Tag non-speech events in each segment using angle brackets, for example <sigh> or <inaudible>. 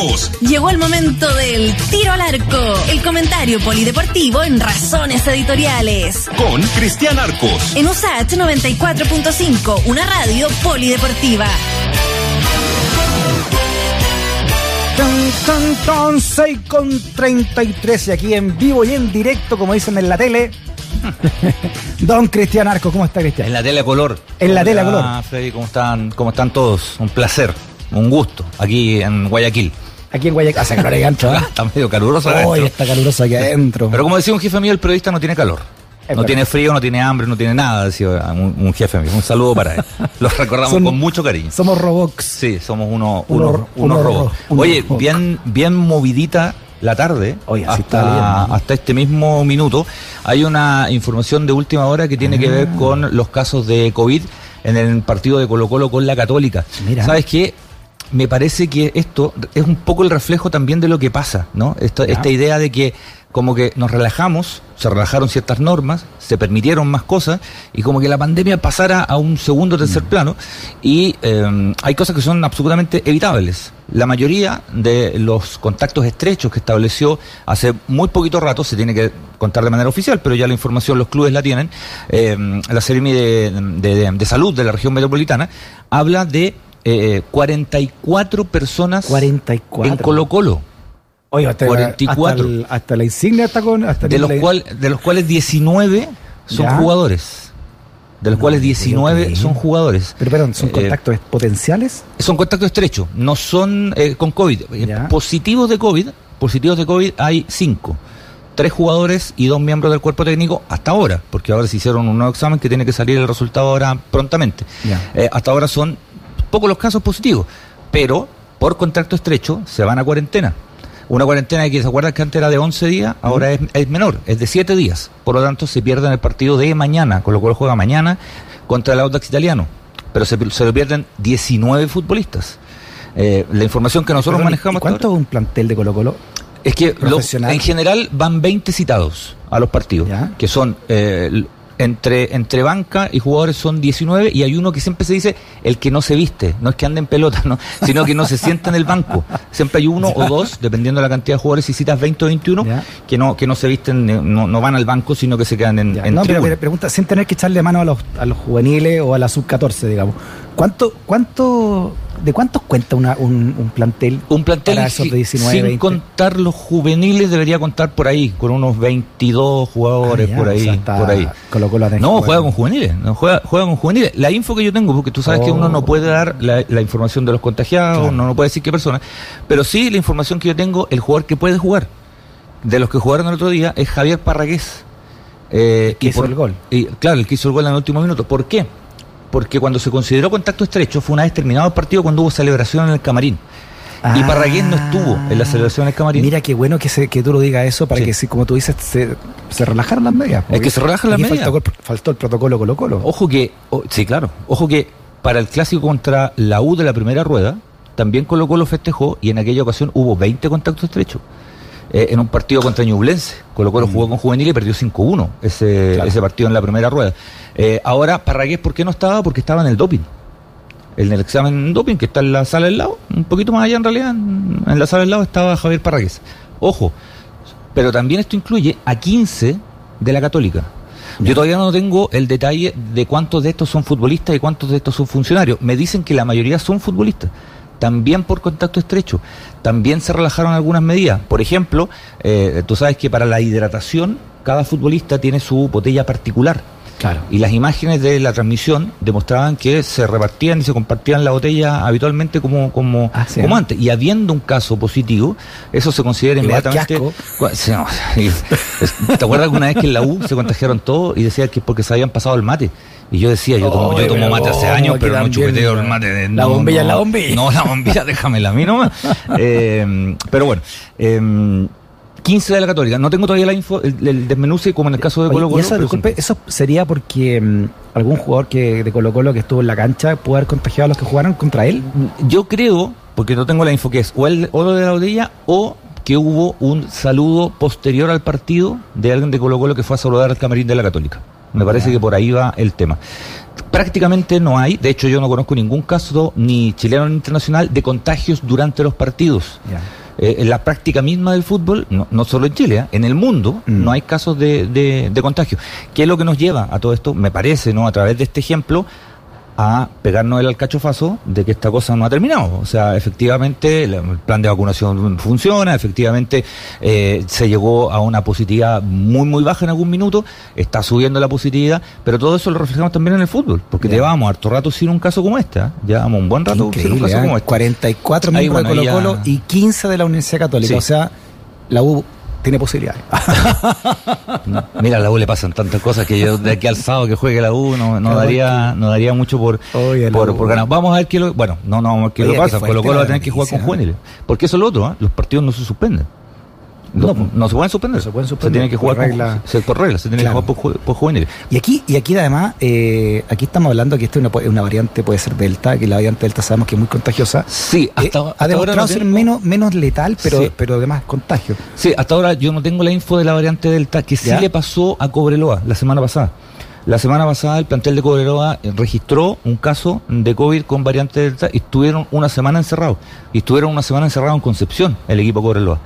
Arcos. Llegó el momento del tiro al arco, el comentario polideportivo en Razones Editoriales. Con Cristian Arcos. En USAT 94.5, una radio polideportiva. Tan, tan, tan, 6 con 33 y aquí en vivo y en directo, como dicen en la tele. <laughs> Don Cristian Arco, ¿cómo está Cristian? En la tele a color. En la tele a color. Ah, Freddy, ¿cómo están, ¿cómo están todos? Un placer, un gusto, aquí en Guayaquil. Aquí en Guayaquil, hace calor ahí adentro, ¿ah? <laughs> Está medio caluroso Hoy adentro. está caluroso aquí adentro. Pero como decía un jefe mío, el periodista no tiene calor. Es no verdad. tiene frío, no tiene hambre, no tiene nada, decía un, un jefe mío. Un saludo para él. <laughs> Los recordamos Son- con mucho cariño. Somos Robox. Sí, somos uno, Uno- uno, robots. Oye, bien, bien movidita la tarde. Oye, así está bien, hasta, ¿no? hasta este mismo minuto. Hay una información de última hora que tiene que ver Ah. con los casos de COVID en el partido de Colo Colo con la Católica. Mira. ¿Sabes qué? Me parece que esto es un poco el reflejo también de lo que pasa, ¿no? Esta, esta idea de que como que nos relajamos, se relajaron ciertas normas, se permitieron más cosas y como que la pandemia pasara a un segundo o tercer plano y eh, hay cosas que son absolutamente evitables. La mayoría de los contactos estrechos que estableció hace muy poquito rato, se tiene que contar de manera oficial, pero ya la información los clubes la tienen, eh, la Seremi de, de- de- de Salud de la región metropolitana habla de eh, 44 personas 44. en Colo Colo. Oye, hasta, 44. Hasta, el- hasta la insignia está con. Hasta de los, cual, de los cuales 19 son Ya. jugadores. De los No, cuales te 19 creo. son jugadores. Pero perdón, ¿son Eh, contactos potenciales? Son contactos estrechos, no son eh, con COVID. Eh, Ya. Positivos de COVID, positivos de COVID hay 5. Tres jugadores y dos miembros del cuerpo técnico hasta ahora, porque ahora se hicieron un nuevo examen que tiene que salir el resultado ahora prontamente. Eh, hasta ahora son pocos los casos positivos, pero por contacto estrecho se van a cuarentena. Una cuarentena que se acuerdan que antes era de 11 días, ahora es, es menor, es de 7 días. Por lo tanto, se pierden el partido de mañana, con lo cual juega mañana contra el Audax italiano. Pero se, se lo pierden 19 futbolistas. Eh, la información que nosotros Perdón, ¿y manejamos ¿Cuánto es un plantel de Colo Colo? es que en general van 20 citados a los partidos, Ya. que son eh, entre, entre banca y jugadores son 19 y hay uno que siempre se dice el que no se viste, no es que ande en pelota, ¿no? <laughs> sino que no se sienta en el banco. Siempre hay uno o dos, dependiendo de la cantidad de jugadores, si citas 20 o 21, Ya. que no, que no se visten, eh, no, no van al banco, sino que se quedan en, en no, pero, pero pregunta, sin tener que echarle mano a los, a los juveniles o a la sub-14, digamos. ¿Cuánto, cuánto, ¿De cuántos cuenta una, un, un plantel? Un plantel para esos de 19, sin 20? contar los juveniles debería contar por ahí, con unos 22 jugadores Ah, ya, por o ahí, sea, por ahí. No, juega con juveniles, no, juega, juega con juveniles. La info que yo tengo, porque tú sabes que Oh. uno no puede dar la, la información de los contagiados, Claro. uno no puede decir qué persona, pero sí la información que yo tengo, el jugador que puede jugar, de los que jugaron el otro día, es Javier Parragués. Eh, que hizo el gol. Y, claro, el que hizo el gol en el último minuto. ¿Por qué? Porque cuando se consideró contacto estrecho fue una vez terminado el partido cuando hubo celebración en el camarín. y Ah, Parragués no estuvo en la celebración en el camarín. Mira qué bueno que, se, que tú lo digas eso para Sí. que, si, como tú dices, se, se relajaran las medias. Es que se relajan las medias. Faltó, faltó el protocolo Colo Colo. Ojo que, sí, claro, ojo que para el clásico contra la U de la primera rueda, también Colo Colo festejó y en aquella ocasión hubo 20 contactos estrechos. Eh, en un partido contra Ñublense, Colo Colo jugó con juvenil y perdió 5-1 ese, Claro. ese partido en la primera rueda. Eh, ahora, Parragués, ¿por qué no estaba? Porque estaba en el doping. En el examen doping que está en la sala del lado, un poquito más allá en realidad, en, en la sala del lado estaba Javier Parragués. Ojo, pero también esto incluye a 15 de la Católica. Yo todavía no tengo el detalle de cuántos de estos son futbolistas y cuántos de estos son funcionarios. Me dicen que la mayoría son futbolistas, también por contacto estrecho. También se relajaron algunas medidas. Por ejemplo, eh, tú sabes que para la hidratación cada futbolista tiene su botella particular. Claro. Y las imágenes de la transmisión demostraban que se repartían y se compartían la botella habitualmente como, como, Ah, sí, como ¿no? antes. Y habiendo un caso positivo, eso se considera Igual inmediatamente. <laughs> sí, no, ¿Te acuerdas que una vez que en la U se contagiaron todos y decían que es porque se habían pasado el mate? Y yo decía, yo tomo, yo mate hace años, pero no chupeteo el mate. de- la no, bombilla es no, la bombilla. No, la bombilla, déjamela a mí nomás. Eh, pero bueno, eh, 15 de la Católica. No tengo todavía la info, el, el desmenuce como en el caso de Colo y Colo. eso, pero disculpe, eso sería porque mm, algún jugador que de Colo Colo que estuvo en la cancha pudo haber contagiado a los que jugaron contra él. Yo creo, porque no tengo la info que es, o el o lo de la botella o que hubo un saludo posterior al partido de alguien de Colo Colo que fue a saludar al camarín de la Católica. Me parece que por ahí va el tema. Prácticamente no hay, de hecho yo no conozco ningún caso, ni chileno ni internacional, de contagios durante los partidos. Eh, en la práctica misma del fútbol, no, no solo en Chile, ¿eh? en el mundo Mm. no hay casos de, de, de contagio. ¿Qué es lo que nos lleva a todo esto? Me parece, ¿no? A través de este ejemplo, a pegarnos el alcachofazo de que esta cosa no ha terminado. O sea, efectivamente el plan de vacunación funciona, efectivamente eh, se llegó a una positividad muy, muy baja en algún minuto, está subiendo la positividad, pero todo eso lo reflejamos también en el fútbol, porque Ya. llevamos harto rato sin un caso como este, ¿eh? llevamos un buen rato sin un caso ¿eh? como este. 44 Ahí, miembros bueno, de ya- Colo Colo y 15 de la Universidad Católica. Sí. O sea, la U tiene posibilidades. <laughs> Mira, a la U le pasan tantas cosas que yo de aquí al sábado que juegue la U no, daría no daría mucho por, Oye, por, por ganar. Vamos a ver qué lo, bueno, no, no vamos a ver qué Oye, lo pasa. Colo Colo va a tener que jugar con noticia, juveniles. Porque eso es lo otro, ¿ah? los partidos no se suspenden. No, No, pues. no se pueden suspender. Se pueden Se suspender tiene que por jugar con- regla. se- por regla, se tiene Claro. que jugar por, por juveniles. Y aquí, y aquí además, eh, aquí estamos hablando que esta es una, una variante, puede ser Delta, que la variante Delta sabemos que es muy contagiosa. Sí, Eh, hasta, ha hasta ahora demostrado no ser tengo- menos, menos letal, pero, Sí. pero además contagio. Sí, hasta ahora yo no tengo la info de la variante Delta que sí ¿Ya? le pasó a Cobreloa la semana pasada. La semana pasada el plantel de Cobreloa eh, registró un caso de COVID con variante Delta y estuvieron una semana encerrados. Y estuvieron una semana encerrados en Concepción, el equipo Cobreloa.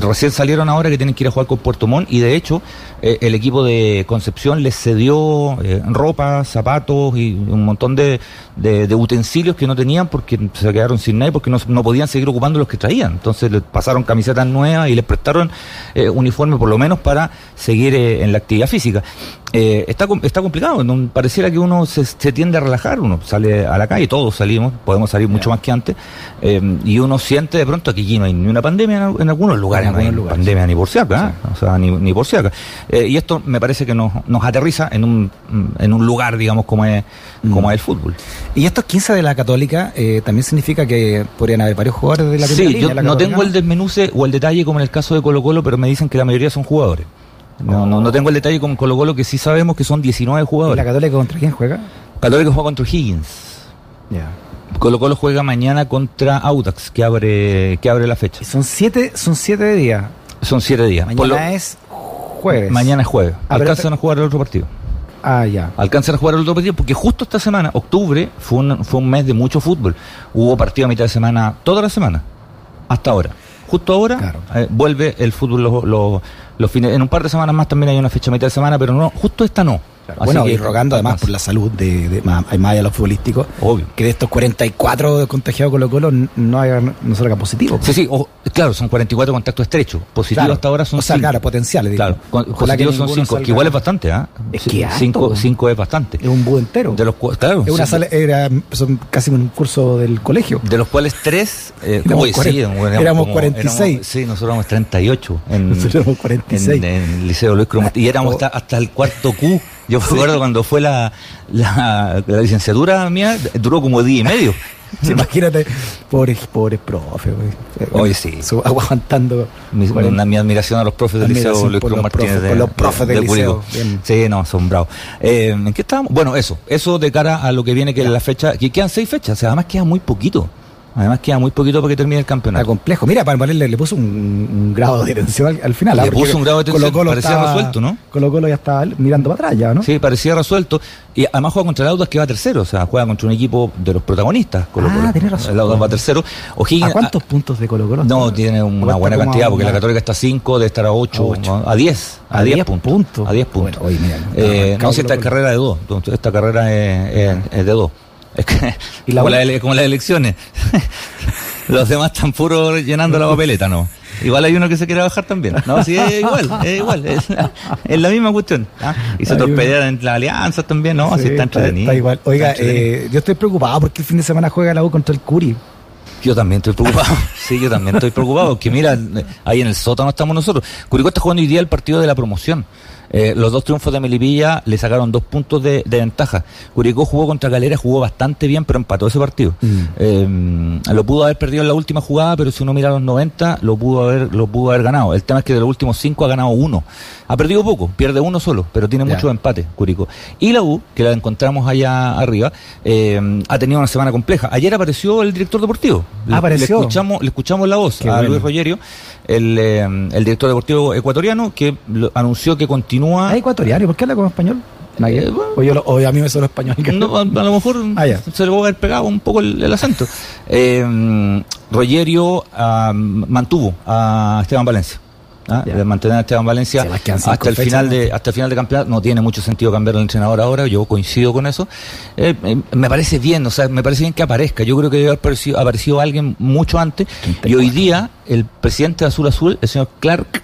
Recién salieron ahora que tienen que ir a jugar con Puerto Montt y de hecho eh, el equipo de Concepción les cedió eh, ropa, zapatos y un montón de, de- de utensilios que no tenían porque se quedaron sin nada y porque no, no podían seguir ocupando los que traían. Entonces les pasaron camisetas nuevas y les prestaron eh, uniforme por lo menos para seguir en la actividad física. Eh, está, está complicado, no- pareciera que uno se, se tiende a relajar, uno sale a la calle, todos salimos, podemos salir mucho más que antes, eh, y uno siente de pronto que aquí no hay ni una pandemia en, en algunos lugares, En no hay algunos lugares, pandemia ni por si acá, ¿eh? o sea, ni, ni por si acá. Eh, y esto me parece que nos, nos aterriza en un, en un lugar, digamos, como es, como es el fútbol. Y estos 15 de la Católica eh, también significa que podrían haber varios jugadores de la primera Sí, yo la no Católica, tengo el desmenuce o el detalle como en el caso de Colo Colo, pero me dicen que la mayoría son jugadores. No, no, no tengo el detalle como Colo Colo, que sí sabemos que son 19 ¿Y la jugadores. Católica contra quién juega? Católica juega contra Higgins. Ya. Colo Colo juega mañana contra Audax, que abre, que abre la fecha. Y son siete, son siete de día. Son siete días. Mañana lo- es jueves. mañana es jueves. Ah, Alcanzan a jugar el otro partido. Ah, ya. Alcanzan a jugar el otro partido porque justo esta semana, octubre, fue un, fue un mes de mucho fútbol. Hubo partido a mitad de semana, toda la semana, hasta ahora. Justo ahora Claro. eh, vuelve el fútbol los, los- los fines. En un par de semanas más también hay una fecha a mitad de semana, pero no, justo esta no. Así bueno, que- y rogando además por la salud de, de más, allá de los futbolísticos, Obvio. que de estos 44 contagiados Colo Colo no, haya, no salga positivo. Sí, sí, ojo, claro, son 44 contactos estrechos. Positivos Claro. hasta ahora son O sea, cinco. claro, potenciales, Claro, con- positivos que son ninguno 5, salga- que igual es bastante, ¿ah? Es que harto, cinco, po. cinco es bastante. Es un búho entero. De los, claro, Es una sala, era, son casi un curso del colegio. de los cuales tres, eh, Éramos oye, sí, cuarenta- éramos, éramos como- 46. éramos- sí, nosotros éramos 38 en, Nosotros éramos 46. En, el Liceo Luis Cruz Y éramos hasta, hasta el cuarto Q. Yo me <laughs> acuerdo cuando fue la, la, la licenciatura mía, duró como día y medio. Sí, <laughs> imagínate, pobres, pobres profes. Oye, sí. Aguantando. Mi, cuarenta- una- mi admiración a los profes del Liceo Luis Cruz Martínez. profes, de, por los profes del Curicó. liceo. Sí, no, son bravos. Eh, ¿En qué estábamos? Bueno, eso. Eso de cara a lo que viene, que es la fecha. Que quedan seis fechas. O sea, además queda muy poquito. Además queda muy poquito para que termine el Está campeonato. complejo. Mira, para ponerle le puso un, un grado de tensión al, al final. ¿ah? Le Porque puso un grado de tensión, Colo-Colo parecía estaba- resuelto, ¿no? Colo Colo ya estaba mirando para atrás ya, ¿no? Sí, parecía resuelto. Y además juega contra el Audax que va tercero. O sea, juega contra un equipo de los protagonistas. Colo Ah, Colo. tenés razón. El Audax va tercero. O'Higgins- ¿A cuántos puntos de Colo Colo? No, tiene una Está buena cantidad, a porque la Católica está a 5, debe estar a 8, A ocho. a 10, a A 10 10 puntos. puntos. A 10 puntos. Bueno, oye, mira, está Eh, no, si esta es carrera de 2, entonces esta carrera es, es- es de 2. Es que, <laughs> ¿Y la como, la como las elecciones. <laughs> Los demás están puros llenando la papeleta, ¿no? Igual hay uno que se quiere bajar también. No, sí, es igual, es igual. Es la, es la misma cuestión. ¿ah? Y se torpedean las alianzas también, ¿no? Así Sí, está está, entretenido. está igual. Oiga, Está entretenido. eh, yo estoy preocupado porque el fin de semana juega la U contra el Curi. Yo también estoy preocupado. <laughs> Sí, yo también estoy preocupado. Que mira, ahí en el sótano estamos nosotros. Curicó está jugando hoy día el partido de la promoción. Eh, los dos triunfos de Melipilla le sacaron dos puntos de, de ventaja. Curicó jugó contra Calera, jugó bastante bien, pero empató ese partido. Mm. Eh, lo pudo haber perdido en la última jugada, pero si uno mira los 90, lo pudo haber, lo pudo haber ganado. El tema es que de los últimos cinco ha ganado uno. Ha perdido poco, pierde uno solo, pero tiene Ya. muchos empates, Curicó. Y la U, que la encontramos allá arriba, eh, ha tenido una semana compleja. Ayer apareció el director deportivo. Le- Apareció. Le escuchamos, le escuchamos la voz Qué a bueno. Luis Rogerio, el, el director deportivo ecuatoriano, que anunció que continúa. ¿Es ecuatoriano? ¿Por qué habla como español? Eh, bueno. o, yo lo- o a mí me suena español. No, a, a lo mejor Ah, se le va a haber pegado un poco el, el acento. Eh, Rogerio ah, mantuvo a Esteban Valencia. ¿ah? De mantener a Esteban Valencia hasta el final de hasta el final de campeonato no tiene mucho sentido cambiar el entrenador ahora yo coincido con eso Eh, eh, me parece bien o sea me parece bien que aparezca yo creo que debe haber aparecido, aparecido alguien mucho antes y hoy día el presidente de Azul Azul el señor Clark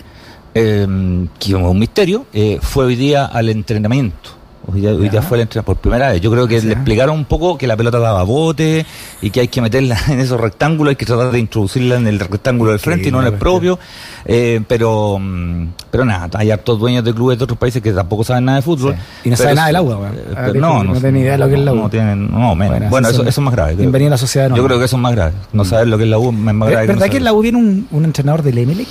eh, que es un misterio eh, fue hoy día al entrenamiento Hoy día, hoy día fue el entrenamiento por primera vez. Yo creo que le explicaron un poco que la pelota daba bote y que hay que meterla <laughs> en esos rectángulos, hay que tratar de introducirla en el rectángulo del frente y no en el propio. Eh, pero mm, pero nada, hay hartos dueños de clubes de otros países que tampoco saben nada de fútbol. Sí. Y no saben nada del agua, eh, Ah, no, no tienen idea de lo que es la no U. tienen, no, menos. Bueno, eso, eso es más grave. Bienvenido a la sociedad. Yo creo que eso es más grave. No saber lo que es la U es más grave. ¿Verdad que no que en la U viene un, un entrenador del Emelec?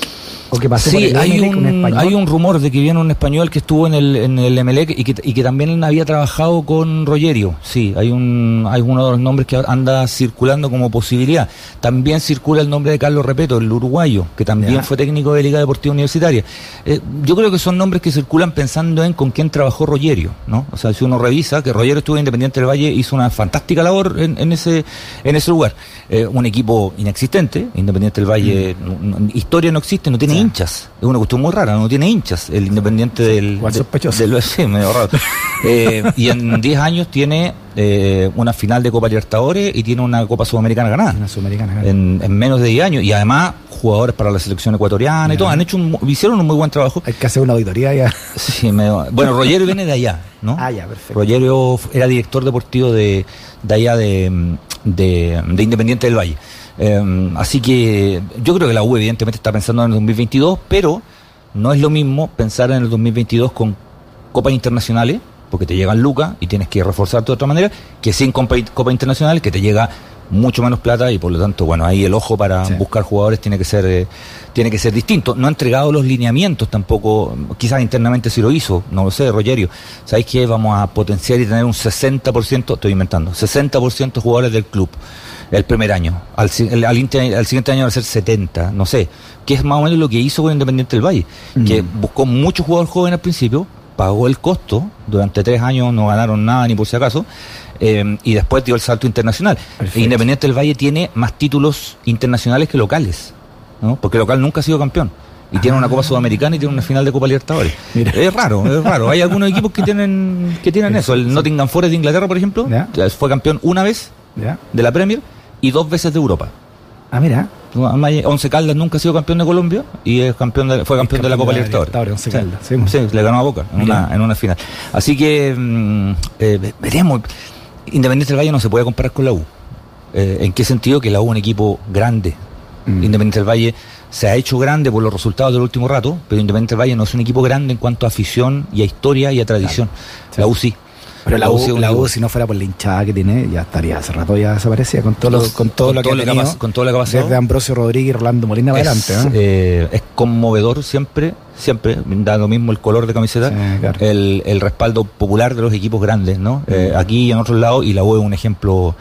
¿O que pasó por Sí, el hay Emelec, un, hay un rumor de que viene un español que estuvo en el, en el Emelec y que, y que también había trabajado con Rogerio. Sí, hay un hay uno de los nombres que anda circulando como posibilidad. También circula el nombre de Carlos Repeto, el uruguayo, que también fue técnico de Liga Deportiva Universitaria. Eh, yo creo que son nombres que circulan pensando en con quién trabajó Rogerio, ¿no? O sea, si uno revisa que Rogerio estuvo en Independiente del Valle, hizo una fantástica labor en, en ese en ese lugar. Eh, un equipo inexistente, Independiente del Valle, no- historia no existe, no tiene Hinchas. Es una cuestión muy rara, no tiene hinchas. El Independiente del. igual sospechoso. del- sí, medio raro. <laughs> Eh, y en 10 años tiene eh, una final de Copa Libertadores y tiene una Copa Sudamericana ganada. Una sudamericana. claro. En, en menos de 10 años. Y además, jugadores para la selección ecuatoriana y todo. Han hecho un, hicieron un muy buen trabajo. Hay que hacer una auditoría ya. <laughs> Sí, medio- bueno, Rogerio viene de allá, ¿no? Ah, ya, perfecto. Rogerio era director deportivo de, de allá de, de, de Independiente del Valle. Eh, así que yo creo que la U evidentemente está pensando en el 2022, pero no es lo mismo pensar en el 2022 con copas internacionales, porque te llegan lucas y tienes que reforzarte de otra manera, que sin copa, copa internacional, que te llega mucho menos plata y por lo tanto, bueno, ahí el ojo para Sí. buscar jugadores tiene que ser eh, tiene que ser distinto. No ha entregado los lineamientos tampoco, quizás internamente sí lo hizo, no lo sé, Rogerio. ¿Sabéis que vamos a potenciar y tener un 60%, estoy inventando, 60% de jugadores del club el primer año. Al, el- al, siguiente año va a ser 70, no sé. Que es más o menos lo que hizo con Independiente del Valle, que Mm. buscó muchos jugadores jóvenes al principio, pagó el costo, durante tres años no ganaron nada ni por si acaso, eh, y después dio el salto internacional. Perfecto. Independiente del Valle tiene más títulos internacionales que locales, ¿no? porque local nunca ha sido campeón. Y tiene una Copa Sudamericana y tiene una final de Copa Libertadores. Ah. Mira. Es raro, es raro. Hay algunos <laughs> equipos que tienen que tienen eso. El Nottingham Forest de Inglaterra, por ejemplo, fue campeón una vez de la Premier y dos veces de Europa. Ah, mira. Once Caldas nunca ha sido campeón de Colombia y es campeón de, fue campeón de la Copa Libertadores. Once Sí, Caldas, sí. sí, le ganó a Boca en una, en una final. Así que mm, eh, ve- veremos. Independiente del Valle no se puede comparar con la U. Eh, ¿En qué sentido? Que la U es un equipo grande. Mm. Independiente del Valle se ha hecho grande por los resultados del último rato, pero Independiente del Valle no es un equipo grande en cuanto a afición y a historia y a tradición. Sí. La U sí. Pero la U, la U, si no fuera por la hinchada que tiene, ya estaría hace rato ya desaparecida con todo lo, con todo Con lo que todo ha lo que con todo lo que ha pasado. Desde Ambrosio Rodríguez y Rolando Molina es, adelante. ¿eh? eh, es conmovedor siempre, siempre, da lo mismo el color de camiseta, Sí, claro. el, el respaldo popular de los equipos grandes, ¿no? Eh, aquí y en otros lados, y la U es un ejemplo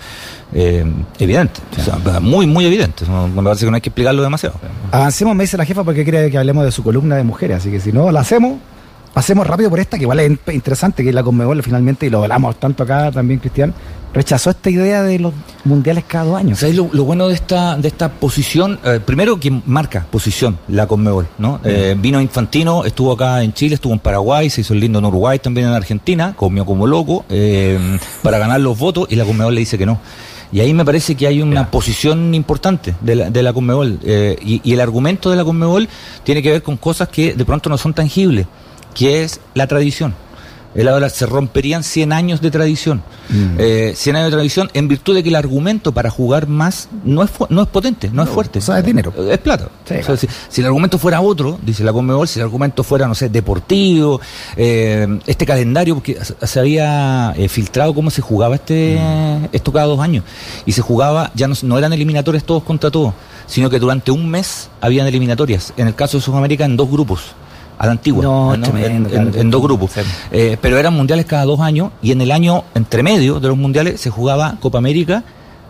eh, evidente, o sea, muy, muy evidente, me parece que no hay que explicarlo demasiado. Avancemos, me dice la jefa, porque quiere que hablemos de su columna de mujeres. Así que si no la hacemos, pasemos rápido por esta, que igual es in- interesante, que es la Conmebol finalmente, y lo hablamos tanto acá también, Cristian, rechazó esta idea de los mundiales cada dos años. ¿Sabes lo, lo bueno de esta, de esta posición? Eh, primero que marca posición la Conmebol, ¿no? Eh, vino Infantino, estuvo acá en Chile, estuvo en Paraguay, se hizo el lindo en Uruguay, también en Argentina, comió como loco eh, para ganar los votos y la Conmebol le dice que no. Y ahí me parece que hay una posición importante de la, de la Conmebol. y, y el argumento de la Conmebol tiene que ver con cosas que de pronto no son tangibles, que es la tradición. Él habla, se romperían 100 años de tradición. Mm. Eh, 100 años de tradición en virtud de que el argumento para jugar más no es, fu- no es potente, no, es fuerte. o sea, es dinero. Eh, Es plata. Sí, O sea, claro. si, si el argumento fuera otro, dice la Conmebol, si el argumento fuera, no sé, deportivo, eh, este calendario, porque se- se había eh, filtrado cómo se jugaba este Mm. esto cada dos años. Y se jugaba, ya no, no eran eliminatorias todos contra todos, sino que durante un mes habían eliminatorias. En el caso de Sudamérica, en dos grupos. A la antigua, No, En- tremendo, en, claro. en dos grupos. Eh, pero eran mundiales cada dos años y en el año entre medio de los mundiales se jugaba Copa América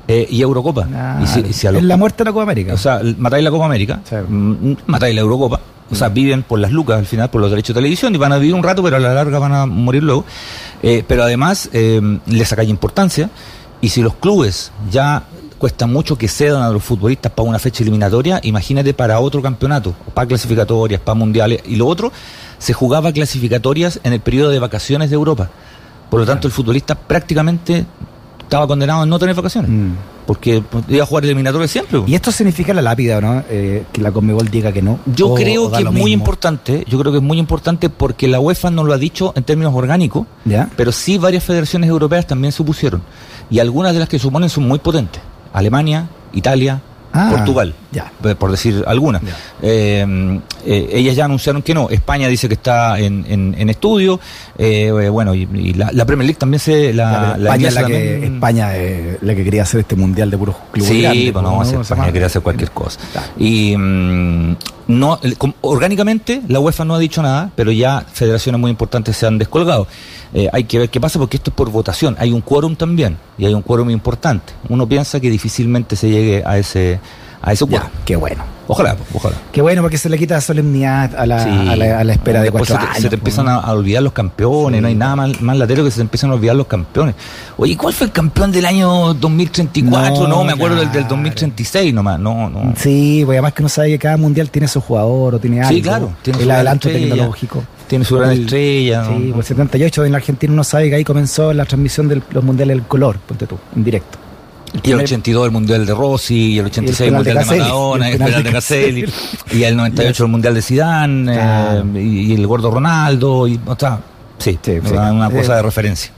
eh, y Eurocopa. Ah, y si, y si a los- es la muerte de la Copa América. o sea, matáis la Copa América, Sí. mm, matáis la Eurocopa o sea, viven por las lucas al final, por los derechos de televisión, y van a vivir un rato, pero a la larga van a morir luego. Eh, pero además les saca importancia, y si los clubes ya cuesta mucho que cedan a los futbolistas para una fecha eliminatoria, imagínate para otro campeonato, para clasificatorias, para mundiales, y lo otro, se jugaba clasificatorias en el periodo de vacaciones de Europa. Por lo tanto, el futbolista prácticamente estaba condenado a no tener vacaciones. Mm. Porque iba a jugar eliminatorias siempre. ¿Y esto significa la lápida, no? Eh, que la Conmebol diga que no. Yo O- creo o que es muy importante, yo creo que es muy importante porque la UEFA no lo ha dicho en términos orgánicos, ¿Ya? pero sí varias federaciones europeas también supusieron. Y algunas de las que suponen son muy potentes. Alemania, Italia, Ah, Portugal, ya. por decir algunas. Ya. Eh, eh, ellas ya anunciaron que no. España dice que está en, en- en estudio. Eh, bueno, y, y la, la Premier League también se... La, La- España es la que, también- España es la que quería hacer este mundial de puros clubes Sí, grandes, pues no, ¿no? si Se España quería hacer cualquier cosa. Y mm, no, orgánicamente la UEFA no ha dicho nada, pero ya federaciones muy importantes se han descolgado. Eh, hay que ver qué pasa porque esto es por votación. Hay un quórum también y hay un quórum importante. Uno piensa que difícilmente se llegue a ese a ese quórum. Ya, qué bueno. Ojalá, ojalá. Qué bueno porque se le quita solemnidad a la, Sí. a la, a la espera de cuatro se te, años. se te pues, empiezan a, olvidar los campeones, Sí. no hay nada más, más latero que se te empiezan a olvidar los campeones. Oye, ¿cuál fue el campeón del año 2034? No, No, me acuerdo del, del claro. 2036 nomás, no, no. Sí, pues además que uno sabe que cada mundial tiene su jugador o tiene algo. Sí, claro, tiene el adelanto estrella. tecnológico. Tiene su gran El- estrella. Sí, ¿no? por el 78 en la Argentina uno sabe que ahí comenzó la transmisión de los mundiales del color, ponte tú, en directo. Y el 82 el Mundial de Rossi, y el 86 el, penal de Mundial de, Caselli, Maradona, y y el el penal de Caselli, y el 98 el Mundial de eh, y, y el gordo Ronaldo, y, o sea, sí, Sí, sí. una, cosa Eh, de referencia.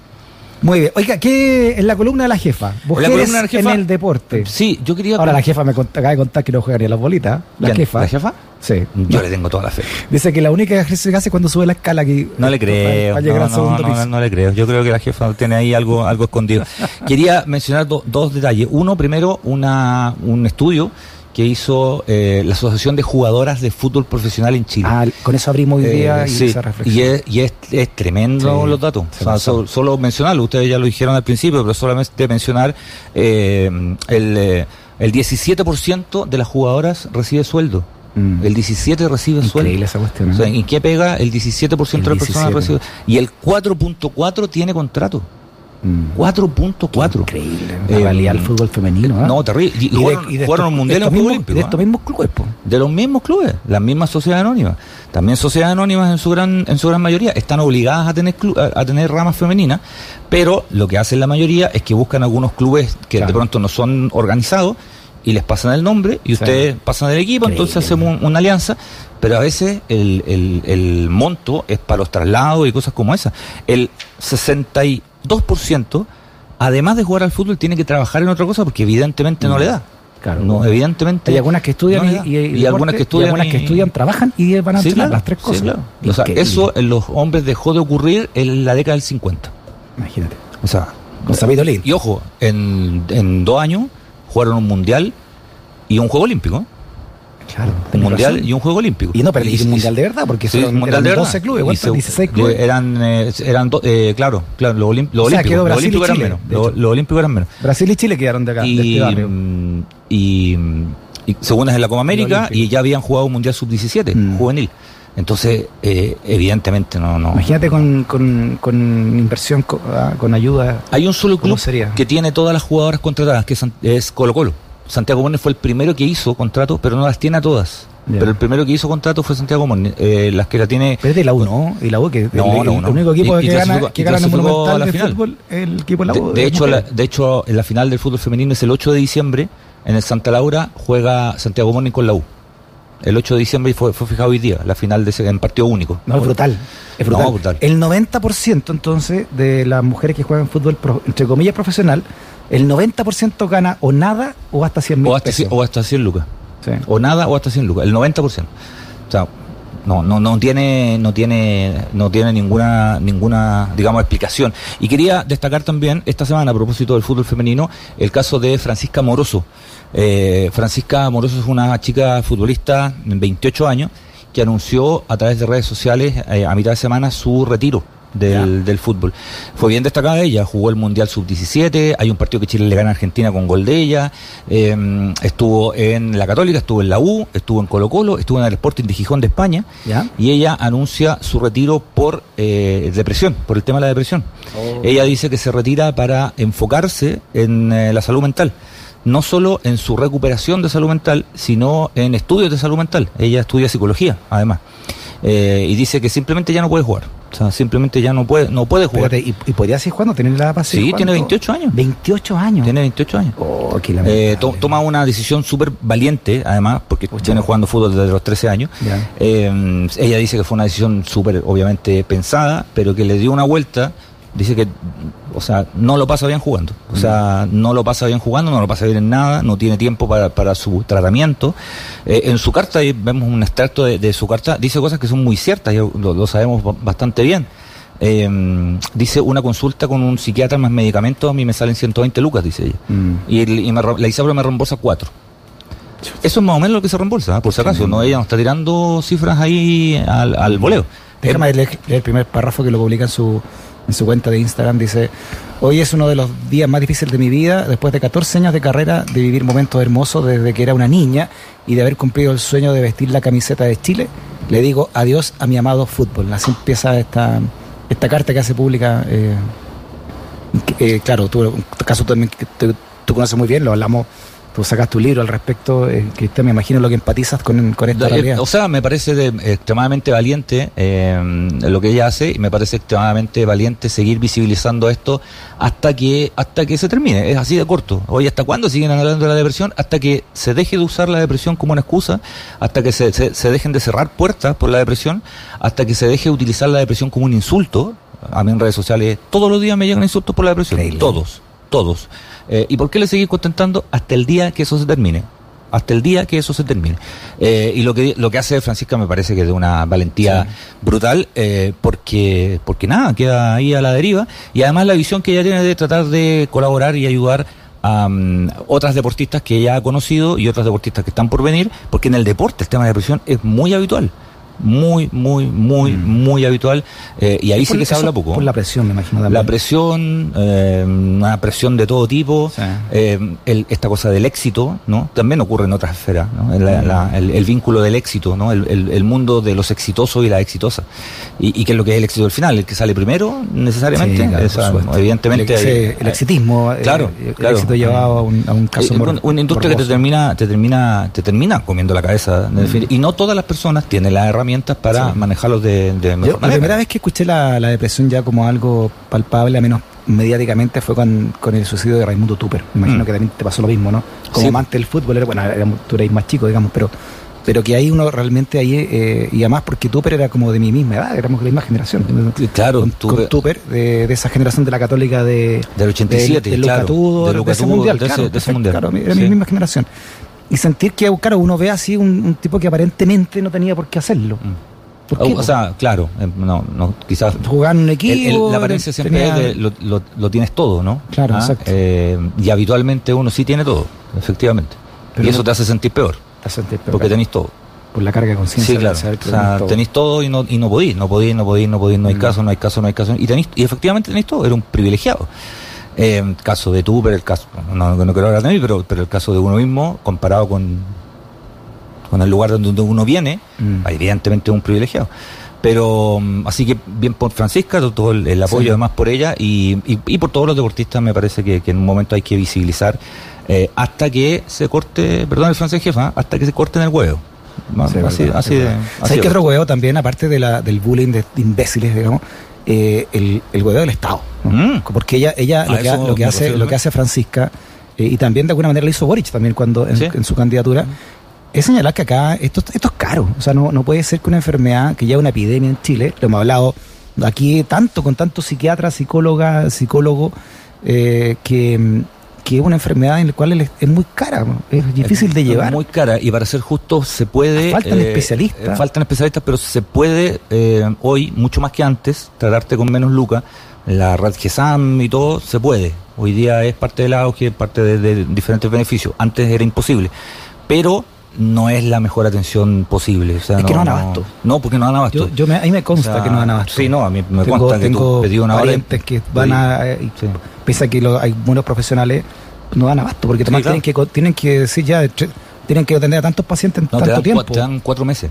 Muy bien. Oiga, ¿qué en la columna de la jefa? Mujeres columna de la jefa- en el deporte. Sí, yo quería... Ahora la jefa me cont- acaba de contar que no juega ni a las bolitas. La jefa. ¿La jefa? Sí. Yo le tengo toda la fe. Dice que la única ejercicio que hace es cuando sube la escala aquí. No le creo, Para no, al no, le creo. Yo creo que la jefa tiene ahí algo, algo escondido. Quería mencionar do- dos detalles. Uno, primero, una, un estudio que hizo eh, la Asociación de Jugadoras de Fútbol Profesional en Chile. Ah, con eso abrimos hoy día Eh, y sí, esa reflexión. y es, y es, es tremendo Sí, los datos. O sea, solo mencionarlo, ustedes ya lo dijeron al principio, pero solamente mencionar eh, el, eh, el 17% de las jugadoras recibe sueldo. Mm. El 17 recibe Increíble sueldo. esa cuestión. ¿eh? O sea, ¿En qué pega el 17% de El las personas 17. recibe? Y el 4.4 tiene contrato. Mm. 4.4. Increíble. Eh, La realidad del fútbol femenino. ¿eh? No, terrible. Y, y jugaron, y de jugaron estos- un mundial en De ¿ah? estos mismos clubes, po. de los mismos clubes, las mismas sociedades anónimas. También sociedades anónimas en su gran en su gran mayoría están obligadas a tener clu- a, a tener ramas femeninas, pero lo que hacen la mayoría es que buscan algunos clubes que de pronto no son organizados y les pasan el nombre y Sí. ustedes pasan el equipo, entonces hacemos un- una alianza, pero a veces el, el- el monto es para los traslados y cosas como esas. El 62%, además de jugar al fútbol, tiene que trabajar en otra cosa porque evidentemente no le da. Claro. No, evidentemente. Hay algunas que estudian no y, da. y- y Y deporte, algunas que estudian. algunas que y- estudian, trabajan y van a Sí, claro, las tres sí, cosas. claro. O sea, eso en los hombres dejó de ocurrir en la década del 50. Imagínate. O sea, Con Sabito Lin. y ojo, en, en dos años jugaron un mundial y un juego olímpico. Claro. Un mundial razón. y un juego olímpico. Y no, pero Y- y un mundial de verdad, porque Sí, son, eran de verdad. 12 clubes, Y ¿cuántos? se- 16 clubes. Eran, eh, eran do- eh, claro, claro, lo, olim- lo O sea, quedó Lo Brasil y eran Chile, menos. de Lo, hecho. lo olímpico eran menos. Brasil y Chile quedaron de acá, de y, este barrio. mm, y, y segundas en la Copa América y ya habían jugado un mundial sub-17, Mm. juvenil. Entonces, eh, evidentemente no, no. Imagínate con, con, con inversión, co- ah, con ayuda. Hay un solo ¿Cómo club sería? que tiene todas las jugadoras contratadas, que es Colo Colo. Santiago Mornes fue el primero que hizo contrato, pero no las tiene a todas. Ya. Pero el primero que hizo contrato fue Santiago Mornes. Eh, las que la tiene... Espérate, la U no, y la U que No, el, no, el no. único equipo Y- y que gana, clasificó- que y gana el Monumental de final. fútbol, el equipo de la De, U. de de hecho, la, de hecho, en la final del fútbol femenino es el 8 de diciembre. En el Santa Laura juega Santiago Morning con la U. El 8 de diciembre fue, fue fijado hoy día, la final de ese, en partido único. No, es brutal. Es brutal. No, brutal. El 90% entonces de las mujeres que juegan fútbol, entre comillas, profesional, el 90% gana o nada o hasta 100 mil O hasta, pesos. o hasta 100 lucas. Sí. O nada o hasta 100 lucas. El 90%. O sea, no, no, no tiene, no tiene, no tiene ninguna, ninguna, digamos, explicación. Y quería destacar también esta semana, a propósito del fútbol femenino, el caso de Francisca Moroso. Eh, Francisca Moroso es una chica futbolista de 28 años que anunció a través de redes sociales eh, a mitad de semana su retiro del, del fútbol. Fue bien destacada ella, jugó el Mundial Sub-17, hay un partido que Chile le gana a Argentina con gol de ella, eh, estuvo en la Católica, estuvo en la U, estuvo en Colo Colo, estuvo en el Sporting de Gijón de España, ¿Ya? y ella anuncia su retiro por eh, depresión, por el tema de la depresión. Ella dice que se retira para enfocarse en eh, la salud mental. No solo en su recuperación de salud mental, sino en estudios de salud mental. Ella estudia psicología, además. Eh, y dice que simplemente ya no puede jugar. O sea, simplemente ya no puede, no puede jugar. Espérate, ¿y, y podría seguir jugando? ¿Tener la seguir Sí, jugando? tiene 28 años. 28 años. Tiene 28 años. Oh, qué. Eh, to- toma una decisión súper valiente, además, porque tiene jugando fútbol desde los 13 años. Eh, ella dice que fue una decisión súper, obviamente, pensada, pero que le dio una vuelta. Dice que, o sea, no lo pasa bien jugando. O sea, no lo pasa bien jugando, no lo pasa bien en nada, no tiene tiempo para, para su tratamiento. Eh, en su carta, ahí vemos un extracto de, de su carta, dice cosas que son muy ciertas, y lo, lo sabemos ba- bastante bien. Eh, dice una consulta con un psiquiatra más medicamentos, a mí me salen 120 lucas, dice ella. Mm. Y, el- y me, la Isabel me reembolsa cuatro. Eso es más o menos lo que se reembolsa, ¿ah? por si acaso. No, ella no está tirando cifras ahí al, al voleo. Déjame leer, leer el primer párrafo que lo publica en su, en su cuenta de Instagram. Dice, hoy es uno de los días más difíciles de mi vida, después de 14 años de carrera, de vivir momentos hermosos desde que era una niña y de haber cumplido el sueño de vestir la camiseta de Chile. Le digo adiós a mi amado fútbol. Así empieza esta, esta carta que hace pública. eh, eh, claro, tú, caso también que tú conoces muy bien, lo hablamos, tú sacaste tu libro al respecto, eh, que me imagino lo que empatizas con, con esta Eh, realidad. O sea, me parece de- extremadamente valiente eh, lo que ella hace y me parece extremadamente valiente seguir visibilizando esto hasta que hasta que se termine. Es así de corto. Hoy, ¿hasta cuándo siguen hablando de la depresión? Hasta que se deje de usar la depresión como una excusa, hasta que se, se- se dejen de cerrar puertas por la depresión, hasta que se deje de utilizar la depresión como un insulto. A mí en redes sociales todos los días me llegan insultos por la depresión. Increíble. Todos, todos. Eh, ¿Y por qué le seguir contentando? Hasta el día que eso se termine hasta el día que eso se termine. Eh, y lo que lo que hace Francisca me parece que es de una valentía brutal, eh, porque porque nada, queda ahí a la deriva. Y además la visión que ella tiene de tratar de colaborar y ayudar a mm, otras deportistas que ella ha conocido y otras deportistas que están por venir, porque en el deporte el tema de depresión es muy habitual. Muy, muy, muy, muy habitual. eh, y ahí sí que se habla poco. Por la presión, me imagino. La también. presión, eh, una presión de todo tipo, Sí. eh, el- esta cosa del éxito, ¿no? También ocurre en otras esferas, ¿no? El, la- el- el vínculo del éxito, ¿no? El, el- mundo de los exitosos y la exitosa. Y, y qué es lo que es el éxito al final, el que sale primero, necesariamente, Sí, claro, Esa, evidentemente. El, hay- el exitismo, eh, Claro, el, claro. éxito llevado a un, a un caso eh, mor- una, una industria que te morboso. termina, te termina, te termina comiendo la cabeza, definitiva. y no todas las personas tienen las herramientas para Sí. manejarlos de, de Yo, mejor la manera. primera vez que escuché la, la depresión ya como algo palpable, a menos mediáticamente, fue con, con el suicidio de Raimundo Tupper. Me imagino Mm. que también te pasó lo mismo, ¿no? Como Sí. amante del fútbol, era- bueno, era- tú erais más chico, digamos, pero pero que ahí uno realmente ahí, eh, y además porque Tupper era como de mi misma edad, éramos de la misma generación. Claro, con, Tupper- con Tupper, de, de esa generación de la católica de, Del 87, de, de claro, Luca Tudor, de de, Luca ese mundial, de ese- claro, de ese perfecto, mundial. claro, era Sí. mi misma generación. Y sentir que, claro, uno ve así un, un tipo que aparentemente no tenía por qué hacerlo. ¿Por qué? O, o sea, claro, eh, no, no, quizás jugar en un equipo. el- la apariencia siempre tenía- es de lo, lo- lo tienes todo, ¿no? Claro, exacto. Eh, y habitualmente uno sí tiene todo, efectivamente. Pero y eso no- te hace sentir peor, Te sentir peor, porque claro, tenéis todo. por la carga de conciencia. Sí, de claro. O sea, tenés todo. tenéis todo y no, y no podís, no podís, no podís, no podís, no hay Mm. caso, no hay caso, no hay caso. Y, tenéis, y efectivamente tenéis todo, era un privilegiado. Eh, caso de tú, pero el caso, no, no quiero hablar de mí, pero, pero el caso de uno mismo, comparado con, con el lugar donde uno viene, Mm. evidentemente es un privilegiado. Pero mm, así que bien por Francisca, todo- el, el apoyo Sí. además por ella y, y, y por todos los deportistas me parece que, que en un momento hay que visibilizar eh, hasta que se corte, perdón el francés jefa, hasta que se corten el huevo. Sí, así, verdad, así sí, de, verdad. así ¿Sabes de- qué otro huevo también, aparte de la, del bullying de imbéciles, digamos? Eh, el, el huevo del Estado. ¿no? Mm. Porque ella, ella A lo, que, ha- eso lo que me hace, refiero lo que hace Francisca, eh, y también de alguna manera lo hizo Boric también cuando en, Sí. en su candidatura, es señalar que acá esto, esto es caro. O sea, no, no puede ser que una enfermedad que lleva una epidemia en Chile, lo hemos hablado aquí tanto con tantos psiquiatras, psicólogas, psicólogos, eh, que, que es una enfermedad en la cual es, es muy cara, es difícil de Es llevar. Muy cara y para ser justo se puede... Faltan especialistas. eh, faltan especialistas, pero se puede eh, hoy, mucho más que antes, tratarte con menos lucas. La red GESAM y todo, se puede. Hoy día es parte del auge, parte de, de diferentes beneficios. Antes era imposible. Pero no es la mejor atención posible. O sea, Es que no dan abasto. No, porque no dan abasto. Yo, yo me, a mí me consta O sea, que no dan abasto. Sí, no, a mí me tengo, consta que tengo tú pedí una parientes que van a, eh, Sí. pese a que lo- hay buenos profesionales, no dan abasto, porque claro. tienen, que, tienen que decir ya, tienen que atender a tantos pacientes en No, te tanto dan, tiempo. te dan cuatro meses.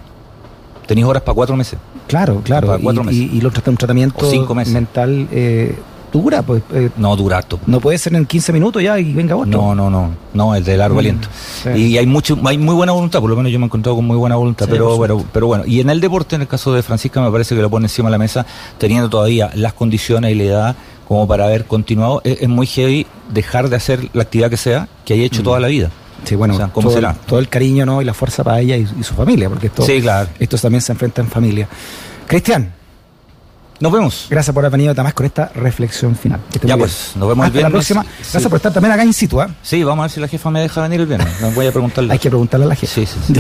Tenís horas para cuatro meses. Claro, claro. Para cuatro y, meses. y, y lo un tratamiento O cinco meses. mental eh, dura, pues eh, No dura harto. no puede ser en 15 minutos ya y venga otro. No, no, no, no, es de largo Mm, aliento. sí. Y hay mucho, hay muy buena voluntad, por lo menos yo me he encontrado con muy buena voluntad, Sí, pero, pero, pero bueno, y en el deporte, en el caso de Francisca, me parece que lo pone encima de la mesa, teniendo todavía las condiciones y la edad como para haber continuado. Es, es muy heavy dejar de hacer la actividad que sea, que haya hecho toda la vida. Sí, bueno, O sea, ¿cómo todo, será? todo el cariño ¿no? y la fuerza para ella y, y su familia, porque esto, Sí, claro. esto también se enfrenta en familia. Cristian, Nos vemos. gracias por haber venido además con esta reflexión final. Ya, pues, nos vemos el Hasta la viernes. próxima. Sí. Gracias por estar también acá in situ. ¿ah? Sí, vamos a ver si la jefa me deja venir el viernes. No voy a preguntarle. <laughs> Hay que preguntarle a la jefa. Sí, sí, sí. <laughs>